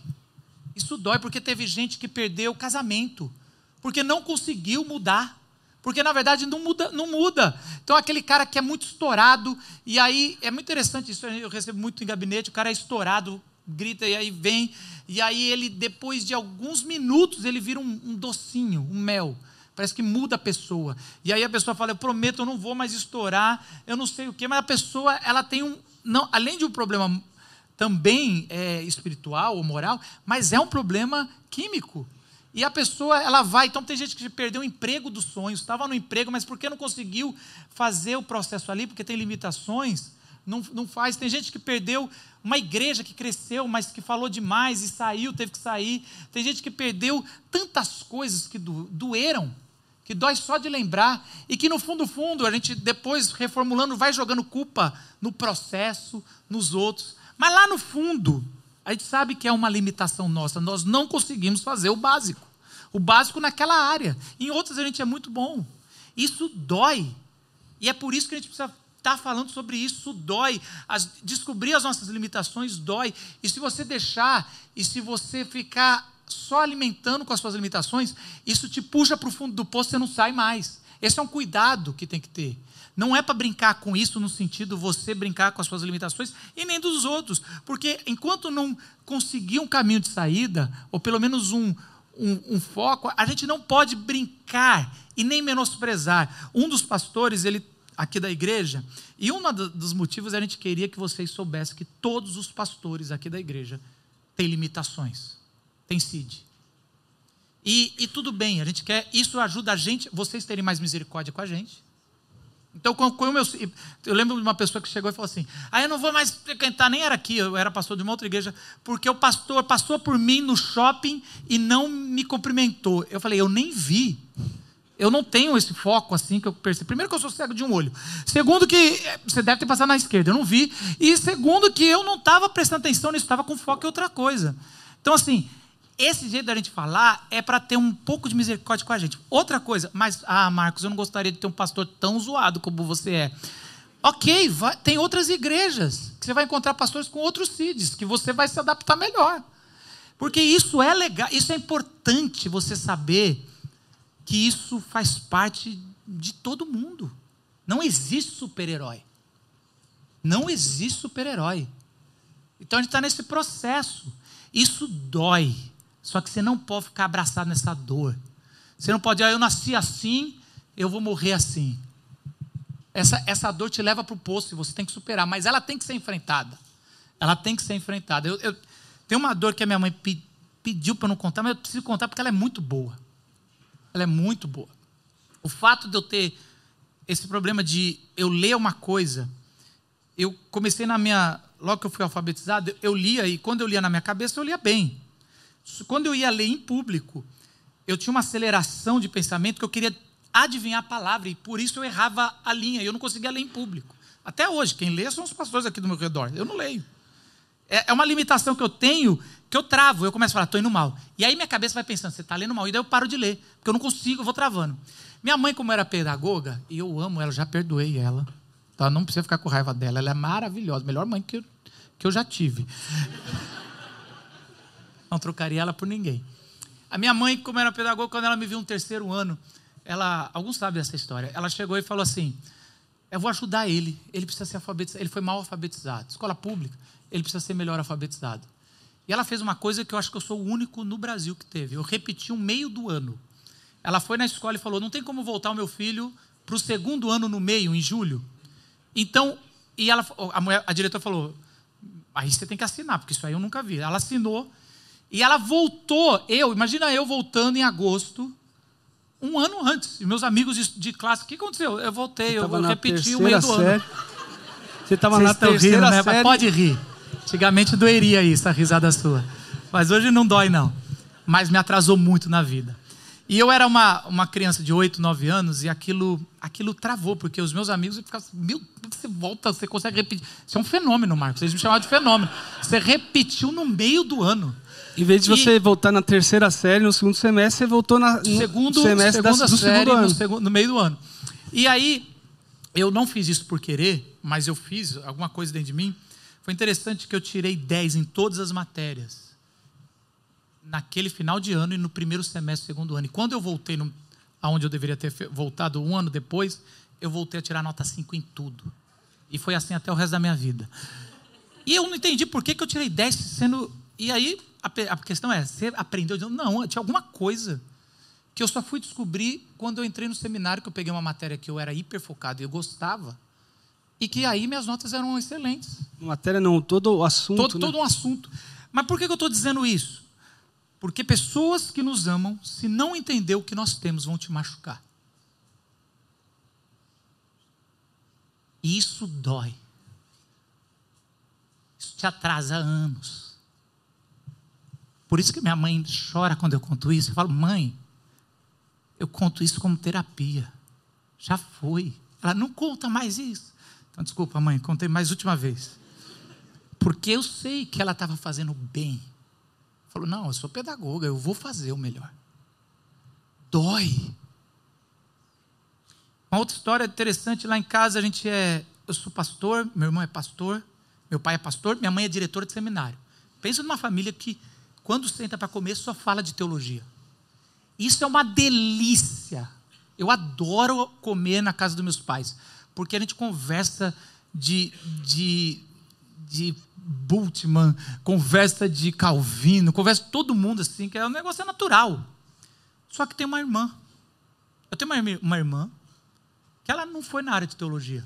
Isso dói porque teve gente que perdeu o casamento, porque não conseguiu mudar. Porque na verdade não muda, não muda. Então aquele cara que é muito estourado, e aí é muito interessante isso, eu recebo muito em gabinete, o cara é estourado, grita e aí vem, e aí ele depois de alguns minutos ele vira um, um docinho, um mel. Parece que muda a pessoa. E aí a pessoa fala: Eu prometo, eu não vou mais estourar, eu não sei o quê, mas a pessoa, ela tem um. Não, além de um problema também é, espiritual ou moral, mas é um problema químico. E a pessoa, ela vai. Então, tem gente que perdeu o emprego dos sonhos, estava no emprego, mas porque não conseguiu fazer o processo ali, porque tem limitações, não, não faz. Tem gente que perdeu uma igreja que cresceu, mas que falou demais e saiu, teve que sair. Tem gente que perdeu tantas coisas que doeram que dói só de lembrar, e que no fundo, fundo, a gente depois reformulando vai jogando culpa no processo, nos outros. Mas lá no fundo, a gente sabe que é uma limitação nossa, nós não conseguimos fazer o básico. O básico naquela área. Em outras a gente é muito bom. Isso dói. E é por isso que a gente precisa estar falando sobre isso. Dói. As, descobrir as nossas limitações dói. E se você deixar, e se você ficar só alimentando com as suas limitações, isso te puxa para o fundo do poço e você não sai mais. Esse é um cuidado que tem que ter. Não é para brincar com isso no sentido você brincar com as suas limitações e nem dos outros. Porque enquanto não conseguir um caminho de saída, ou pelo menos um, um, um foco, a gente não pode brincar e nem menosprezar. Um dos pastores, ele aqui da igreja, e um dos motivos a gente queria que vocês soubessem que todos os pastores aqui da igreja têm limitações tem CID. E, e, tudo bem, a gente quer, isso ajuda a gente, vocês terem mais misericórdia com a gente. Então, como eu, eu lembro de uma pessoa que chegou e falou assim: Ah, eu não vou mais frequentar, nem era aqui, eu era pastor de uma outra igreja, porque o pastor passou por mim no shopping e não me cumprimentou. Eu falei: Eu nem vi. Eu não tenho esse foco assim que eu percebo. Primeiro, que eu sou cego de um olho. Segundo, que eh, você deve ter passado na esquerda, eu não vi. E segundo, que eu não estava prestando atenção nisso, estava com foco em outra coisa. Então, assim, esse jeito da gente falar é para ter um pouco de misericórdia com a gente. Outra coisa, mas, ah, Marcos, eu não gostaria de ter um pastor tão zoado como você é. Ok, vai, tem outras igrejas que você vai encontrar pastores com outros CIDs, que você vai se adaptar melhor. Porque isso é legal, isso é importante você saber que isso faz parte de todo mundo. Não existe super-herói. Não existe super-herói. Então a gente está nesse processo. Isso dói. Só que você não pode ficar abraçado nessa dor. Você não pode, ah, eu nasci assim, eu vou morrer assim. Essa, essa dor te leva para o poço e você tem que superar, mas ela tem que ser enfrentada. Ela tem que ser enfrentada. Eu, eu tem uma dor que a minha mãe pe, pediu para eu não contar, mas eu preciso contar porque ela é muito boa. Ela é muito boa. O fato de eu ter esse problema de eu ler uma coisa, eu comecei na minha. Logo que eu fui alfabetizado, eu lia, e quando eu lia na minha cabeça, eu lia bem. Quando eu ia ler em público, eu tinha uma aceleração de pensamento que eu queria adivinhar a palavra, e por isso eu errava a linha, e eu não conseguia ler em público. Até hoje, quem lê são os pastores aqui do meu redor, eu não leio. É, é uma limitação que eu tenho, que eu travo, eu começo a falar, estou indo mal. E aí minha cabeça vai pensando, você está lendo mal, e daí eu paro de ler, porque eu não consigo, eu vou travando. Minha mãe, como era pedagoga, e eu amo ela, já perdoei ela, tá? não precisa ficar com raiva dela, ela é maravilhosa, melhor mãe que eu, que eu já tive. <laughs> Não trocaria ela por ninguém. A minha mãe, como era pedagoga, quando ela me viu no terceiro ano, ela, alguns sabem dessa história, ela chegou e falou assim: Eu vou ajudar ele, ele precisa ser alfabetizado, ele foi mal alfabetizado. Escola pública, ele precisa ser melhor alfabetizado. E ela fez uma coisa que eu acho que eu sou o único no Brasil que teve. Eu repeti um meio do ano. Ela foi na escola e falou: Não tem como voltar o meu filho para o segundo ano no meio, em julho. Então, e ela, a, mulher, a diretora falou: Aí você tem que assinar, porque isso aí eu nunca vi. Ela assinou e ela voltou. Eu, imagina eu voltando em agosto um ano antes. E meus amigos de, de classe, o que aconteceu? Eu voltei, eu, eu repeti o meio do série. ano. Você estava na terceira rindo, né? série. Pode rir. Antigamente doeria isso, a risada sua. Mas hoje não dói, não. Mas me atrasou muito na vida. E eu era uma, uma criança de 8, 9 anos e aquilo, aquilo travou, porque os meus amigos ficavam assim, meu, você volta, você consegue repetir. Isso é um fenômeno, Marcos. Vocês me chamavam de fenômeno. Você repetiu no meio do ano. Em vez de e... você voltar na terceira série, no segundo semestre, você voltou na, no segundo semestre da, do série, segundo ano. No, segundo, no meio do ano. E aí, eu não fiz isso por querer, mas eu fiz alguma coisa dentro de mim. Foi interessante que eu tirei 10 em todas as matérias. Naquele final de ano e no primeiro semestre do segundo ano. E quando eu voltei no, aonde eu deveria ter voltado um ano depois, eu voltei a tirar nota 5 em tudo. E foi assim até o resto da minha vida. E eu não entendi por que, que eu tirei 10 sendo. E aí a, a questão é, você aprendeu? Não, tinha alguma coisa que eu só fui descobrir quando eu entrei no seminário, que eu peguei uma matéria que eu era hiper focado e eu gostava, e que aí minhas notas eram excelentes. Matéria não, todo o assunto. Todo, né? todo um assunto. Mas por que eu estou dizendo isso? Porque pessoas que nos amam, se não entender o que nós temos, vão te machucar. E isso dói. Isso te atrasa anos. Por isso que minha mãe chora quando eu conto isso. Eu falo, mãe, eu conto isso como terapia. Já foi. Ela não conta mais isso. Então, desculpa, mãe, contei mais última vez. Porque eu sei que ela estava fazendo bem. Falou, não, eu sou pedagoga, eu vou fazer o melhor. Dói. Uma outra história interessante, lá em casa a gente é. Eu sou pastor, meu irmão é pastor, meu pai é pastor, minha mãe é diretora de seminário. Pensa numa família que quando senta para comer, só fala de teologia. Isso é uma delícia. Eu adoro comer na casa dos meus pais, porque a gente conversa de, de, de Bultmann, conversa de Calvino, conversa todo mundo assim, que é um negócio é natural. Só que tem uma irmã. Eu tenho uma, uma irmã que ela não foi na área de teologia.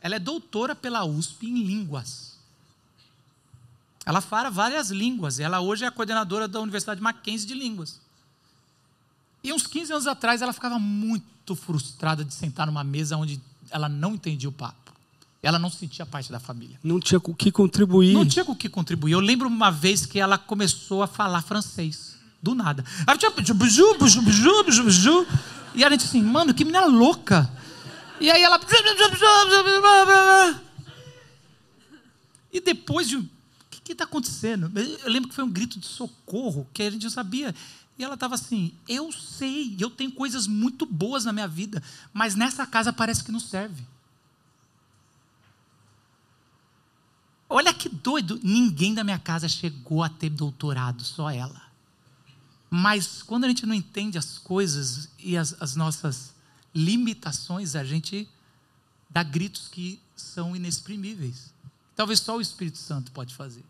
Ela é doutora pela USP em línguas. Ela fala várias línguas. Ela hoje é a coordenadora da Universidade Mackenzie de Línguas. E uns 15 anos atrás ela ficava muito frustrada de sentar numa mesa onde ela não entendia o papo. Ela não se sentia parte da família. Não tinha com o que contribuir. Não tinha com o que contribuir. Eu lembro uma vez que ela começou a falar francês. Do nada. E a gente assim, mano, que menina louca. E aí ela. E depois de que que está acontecendo? Eu lembro que foi um grito de socorro que a gente não sabia. E ela estava assim: Eu sei, eu tenho coisas muito boas na minha vida, mas nessa casa parece que não serve. Olha que doido, ninguém da minha casa chegou a ter doutorado, só ela. Mas quando a gente não entende as coisas e as, as nossas limitações, a gente dá gritos que são inexprimíveis. Talvez só o Espírito Santo pode fazer.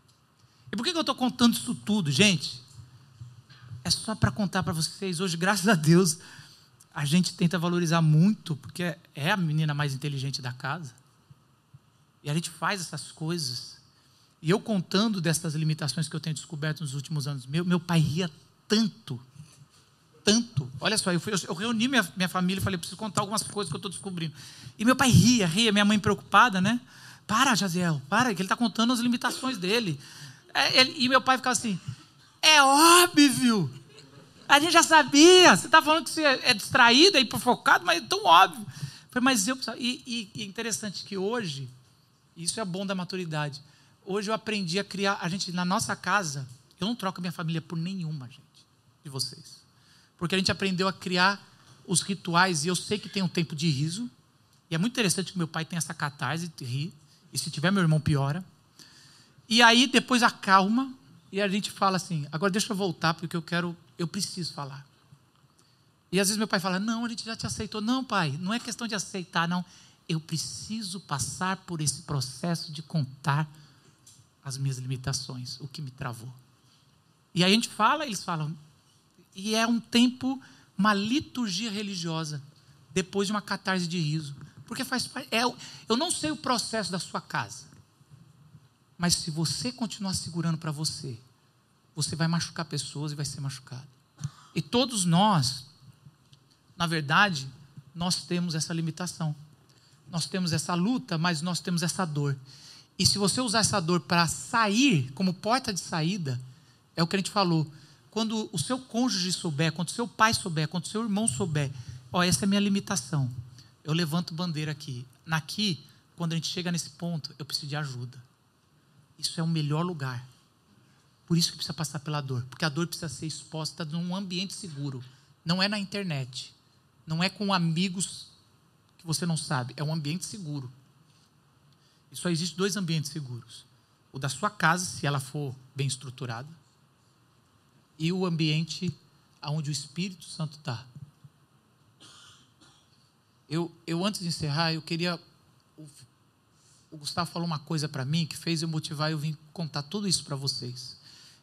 E por que eu estou contando isso tudo, gente? É só para contar para vocês. Hoje, graças a Deus, a gente tenta valorizar muito, porque é a menina mais inteligente da casa. E a gente faz essas coisas. E eu contando dessas limitações que eu tenho descoberto nos últimos anos, meu, meu pai ria tanto, tanto. Olha só, eu, fui, eu reuni minha, minha família e falei, preciso contar algumas coisas que eu estou descobrindo. E meu pai ria, ria, minha mãe preocupada, né? Para, Jaziel, para, que ele está contando as limitações dele. É, ele, e meu pai ficava assim, é óbvio. A gente já sabia. Você está falando que você é distraído e focado, mas é tão óbvio. Falei, mas eu e, e, e é interessante que hoje, isso é bom da maturidade. Hoje eu aprendi a criar. A gente, na nossa casa, eu não troco minha família por nenhuma, gente, de vocês. Porque a gente aprendeu a criar os rituais, e eu sei que tem um tempo de riso. E é muito interessante que meu pai tem essa catarse de rir. E se tiver meu irmão, piora. E aí depois acalma e a gente fala assim: agora deixa eu voltar porque eu quero, eu preciso falar. E às vezes meu pai fala: não, a gente já te aceitou. Não, pai, não é questão de aceitar, não. Eu preciso passar por esse processo de contar as minhas limitações, o que me travou. E aí a gente fala, eles falam, e é um tempo, uma liturgia religiosa, depois de uma catarse de riso. Porque faz. É, eu não sei o processo da sua casa. Mas se você continuar segurando para você, você vai machucar pessoas e vai ser machucado. E todos nós, na verdade, nós temos essa limitação. Nós temos essa luta, mas nós temos essa dor. E se você usar essa dor para sair, como porta de saída, é o que a gente falou. Quando o seu cônjuge souber, quando o seu pai souber, quando o seu irmão souber, ó, essa é a minha limitação. Eu levanto bandeira aqui. Naqui, quando a gente chega nesse ponto, eu preciso de ajuda. Isso é o melhor lugar. Por isso que precisa passar pela dor, porque a dor precisa ser exposta num ambiente seguro. Não é na internet, não é com amigos que você não sabe, é um ambiente seguro. E só existe dois ambientes seguros: o da sua casa, se ela for bem estruturada, e o ambiente onde o Espírito Santo está. Eu, eu antes de encerrar, eu queria o Gustavo falou uma coisa para mim que fez eu motivar eu vim contar tudo isso para vocês.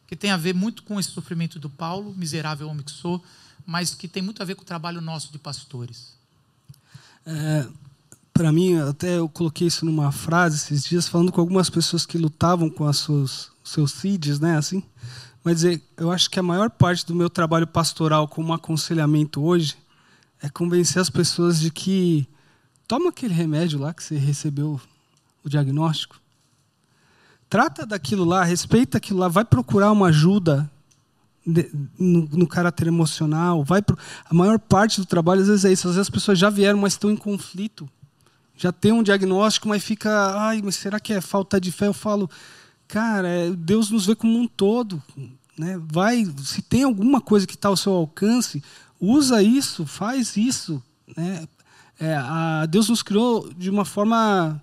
Que tem a ver muito com esse sofrimento do Paulo, miserável homem que sou, mas que tem muito a ver com o trabalho nosso de pastores. É, para mim, até eu coloquei isso numa frase esses dias, falando com algumas pessoas que lutavam com as suas, seus CIDs, né, assim. Mas eu acho que a maior parte do meu trabalho pastoral como aconselhamento hoje é convencer as pessoas de que toma aquele remédio lá que você recebeu o diagnóstico. Trata daquilo lá, respeita aquilo lá, vai procurar uma ajuda de, no, no, caráter emocional. Vai pro, a maior parte do trabalho, às vezes, é isso. Às vezes as pessoas já vieram, mas estão em conflito. Já tem um diagnóstico, mas fica, ai, mas será que é falta de fé? Eu falo, cara, é, Deus nos vê como um todo. Né? Vai, se tem alguma coisa que está ao seu alcance, usa isso, faz isso. Né? É, a, Deus nos criou de uma forma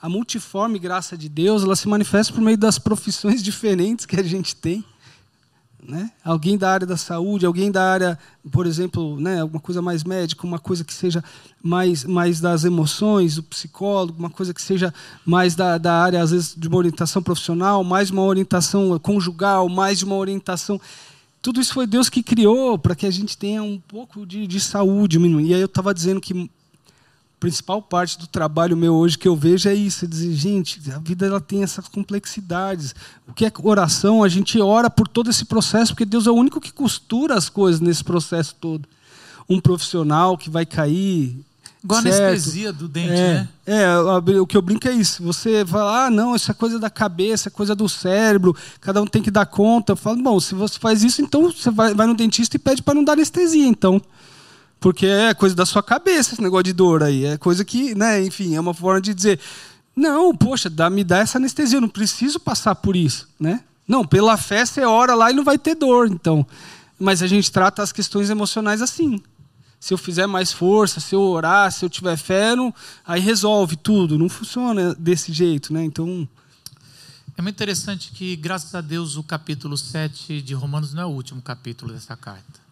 a multiforme graça de Deus, ela se manifesta por meio das profissões <laughs> diferentes que a gente tem. Né? Alguém da área da saúde, alguém da área, por exemplo, né, alguma coisa mais médica, uma coisa que seja mais, mais das emoções, o psicólogo, uma coisa que seja mais da, da área, às vezes, de uma orientação profissional, mais uma orientação conjugal, mais de uma orientação. Tudo isso foi Deus que criou para que a gente tenha um pouco de, de saúde. E aí eu estava dizendo que principal parte do trabalho meu hoje que eu vejo é isso, é dizer, gente, a vida ela tem essas complexidades. O que é oração? A gente ora por todo esse processo, porque Deus é o único que costura as coisas nesse processo todo. Um profissional que vai cair. Igual certo. anestesia do dente, é, né? É, o que eu brinco é isso. Você fala, ah, não, isso é coisa da cabeça, é coisa do cérebro, cada um tem que dar conta. Eu falo, bom, se você faz isso, então você vai, vai no dentista e pede para não dar anestesia, então. Porque é coisa da sua cabeça esse negócio de dor aí. É coisa que, né, enfim, é uma forma de dizer. Não, poxa, dá, me dá essa anestesia, eu não preciso passar por isso, né? Não, pela fé você ora lá e não vai ter dor, então. Mas a gente trata as questões emocionais assim. Se eu fizer mais força, se eu orar, se eu tiver fé, não, aí resolve tudo. Não funciona desse jeito, né? Então. É muito interessante que, graças a Deus, o capítulo 7 de Romanos não é o último capítulo dessa carta.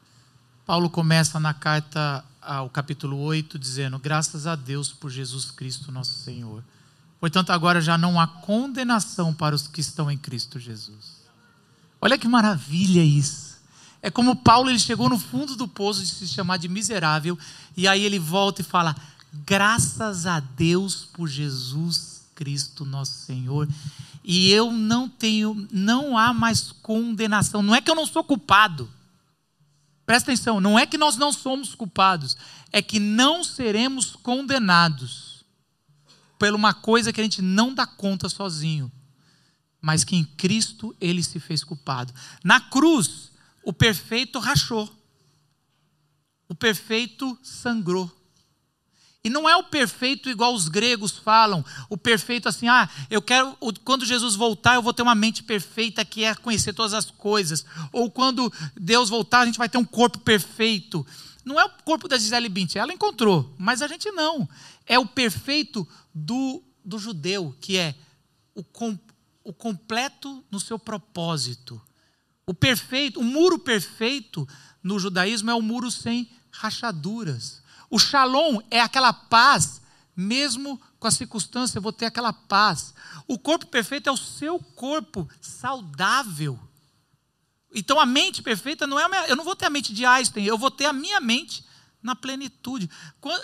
Paulo começa na carta ao capítulo 8 dizendo: Graças a Deus por Jesus Cristo, nosso Senhor Portanto, agora já não há condenação para os que estão em Cristo Jesus. Olha que maravilha isso. É como Paulo ele chegou no fundo do poço de se chamar de miserável e aí ele volta e fala: "Graças a Deus por Jesus Cristo nosso Senhor, e eu não tenho, não há mais condenação. Não é que eu não sou culpado. Presta atenção, não é que nós não somos culpados, é que não seremos condenados por uma coisa que a gente não dá conta sozinho, mas que em Cristo ele se fez culpado. Na cruz, o perfeito rachou, o perfeito sangrou. E não é o perfeito igual os gregos falam, o perfeito assim, ah, eu quero, quando Jesus voltar, eu vou ter uma mente perfeita que é conhecer todas as coisas. Ou quando Deus voltar, a gente vai ter um corpo perfeito. Não é o corpo da Gisele Bündchen, ela encontrou, mas a gente não. É o perfeito do, do judeu, que é o, com, o completo no seu propósito. O perfeito, o muro perfeito no judaísmo é o muro sem rachaduras. O shalom é aquela paz, mesmo com a circunstância, eu vou ter aquela paz. O corpo perfeito é o seu corpo saudável. Então a mente perfeita não é minha, eu não vou ter a mente de Einstein, eu vou ter a minha mente na plenitude.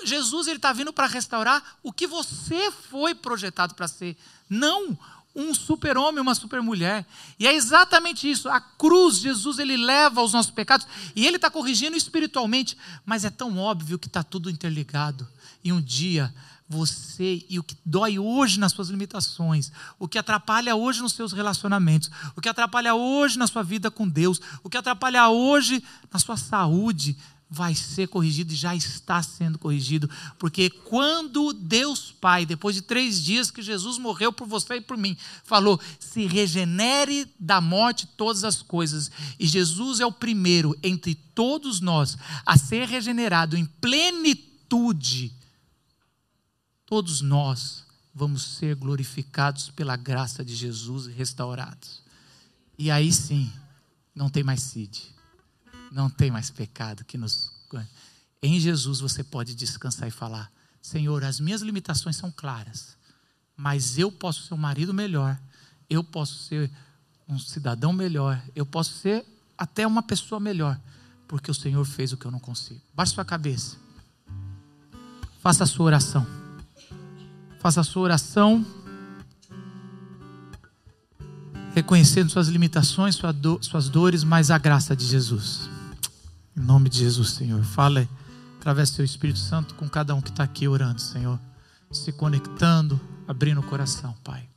Jesus ele está vindo para restaurar o que você foi projetado para ser, não um super-homem, uma super-mulher. E é exatamente isso. A cruz, Jesus, ele leva os nossos pecados e ele está corrigindo espiritualmente, mas é tão óbvio que está tudo interligado. E um dia você e o que dói hoje nas suas limitações, o que atrapalha hoje nos seus relacionamentos, o que atrapalha hoje na sua vida com Deus, o que atrapalha hoje na sua saúde, vai ser corrigido e já está sendo corrigido, porque quando Deus Pai, depois de três dias que Jesus morreu por você e por mim, falou: se regenere da morte todas as coisas, e Jesus é o primeiro entre todos nós a ser regenerado em plenitude, todos nós vamos ser glorificados pela graça de Jesus e restaurados. E aí sim, não tem mais sede não tem mais pecado que nos. Em Jesus você pode descansar e falar: Senhor, as minhas limitações são claras, mas eu posso ser um marido melhor, eu posso ser um cidadão melhor, eu posso ser até uma pessoa melhor, porque o Senhor fez o que eu não consigo. Baixe sua cabeça. Faça a sua oração. Faça a sua oração reconhecendo suas limitações, suas dores, mas a graça de Jesus. Em nome de Jesus, Senhor. Fale através do seu Espírito Santo com cada um que está aqui orando, Senhor. Se conectando, abrindo o coração, Pai.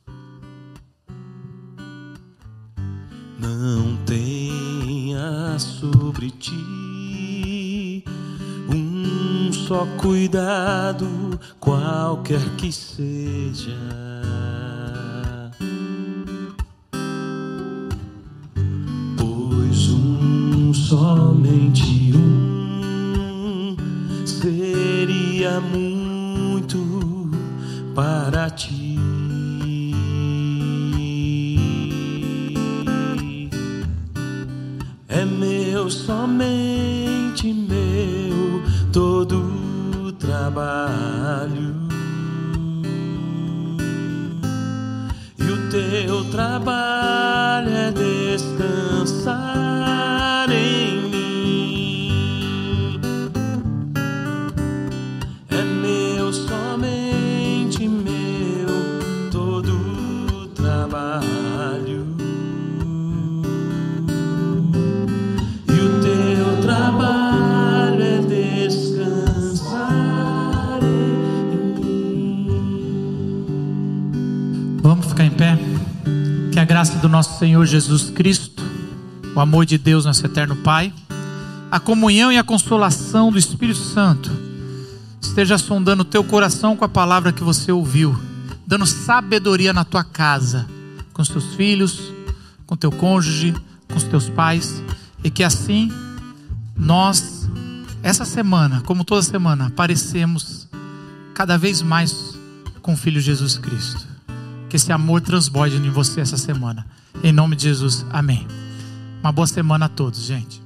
Não tenha sobre ti um só cuidado, qualquer que seja. Pois um somente muito para ti. É meu, somente meu, todo o trabalho. E o teu trabalho do nosso Senhor Jesus Cristo, o amor de Deus, nosso eterno Pai, a comunhão e a consolação do Espírito Santo esteja sondando o teu coração com a palavra que você ouviu dando sabedoria na tua casa, com os teus filhos, com teu cônjuge, com os teus pais, e que assim nós, essa semana, como toda semana, parecemos cada vez mais com o Filho Jesus Cristo. Que esse amor transborde em você essa semana. Em nome de Jesus, amém. Uma boa semana a todos, gente.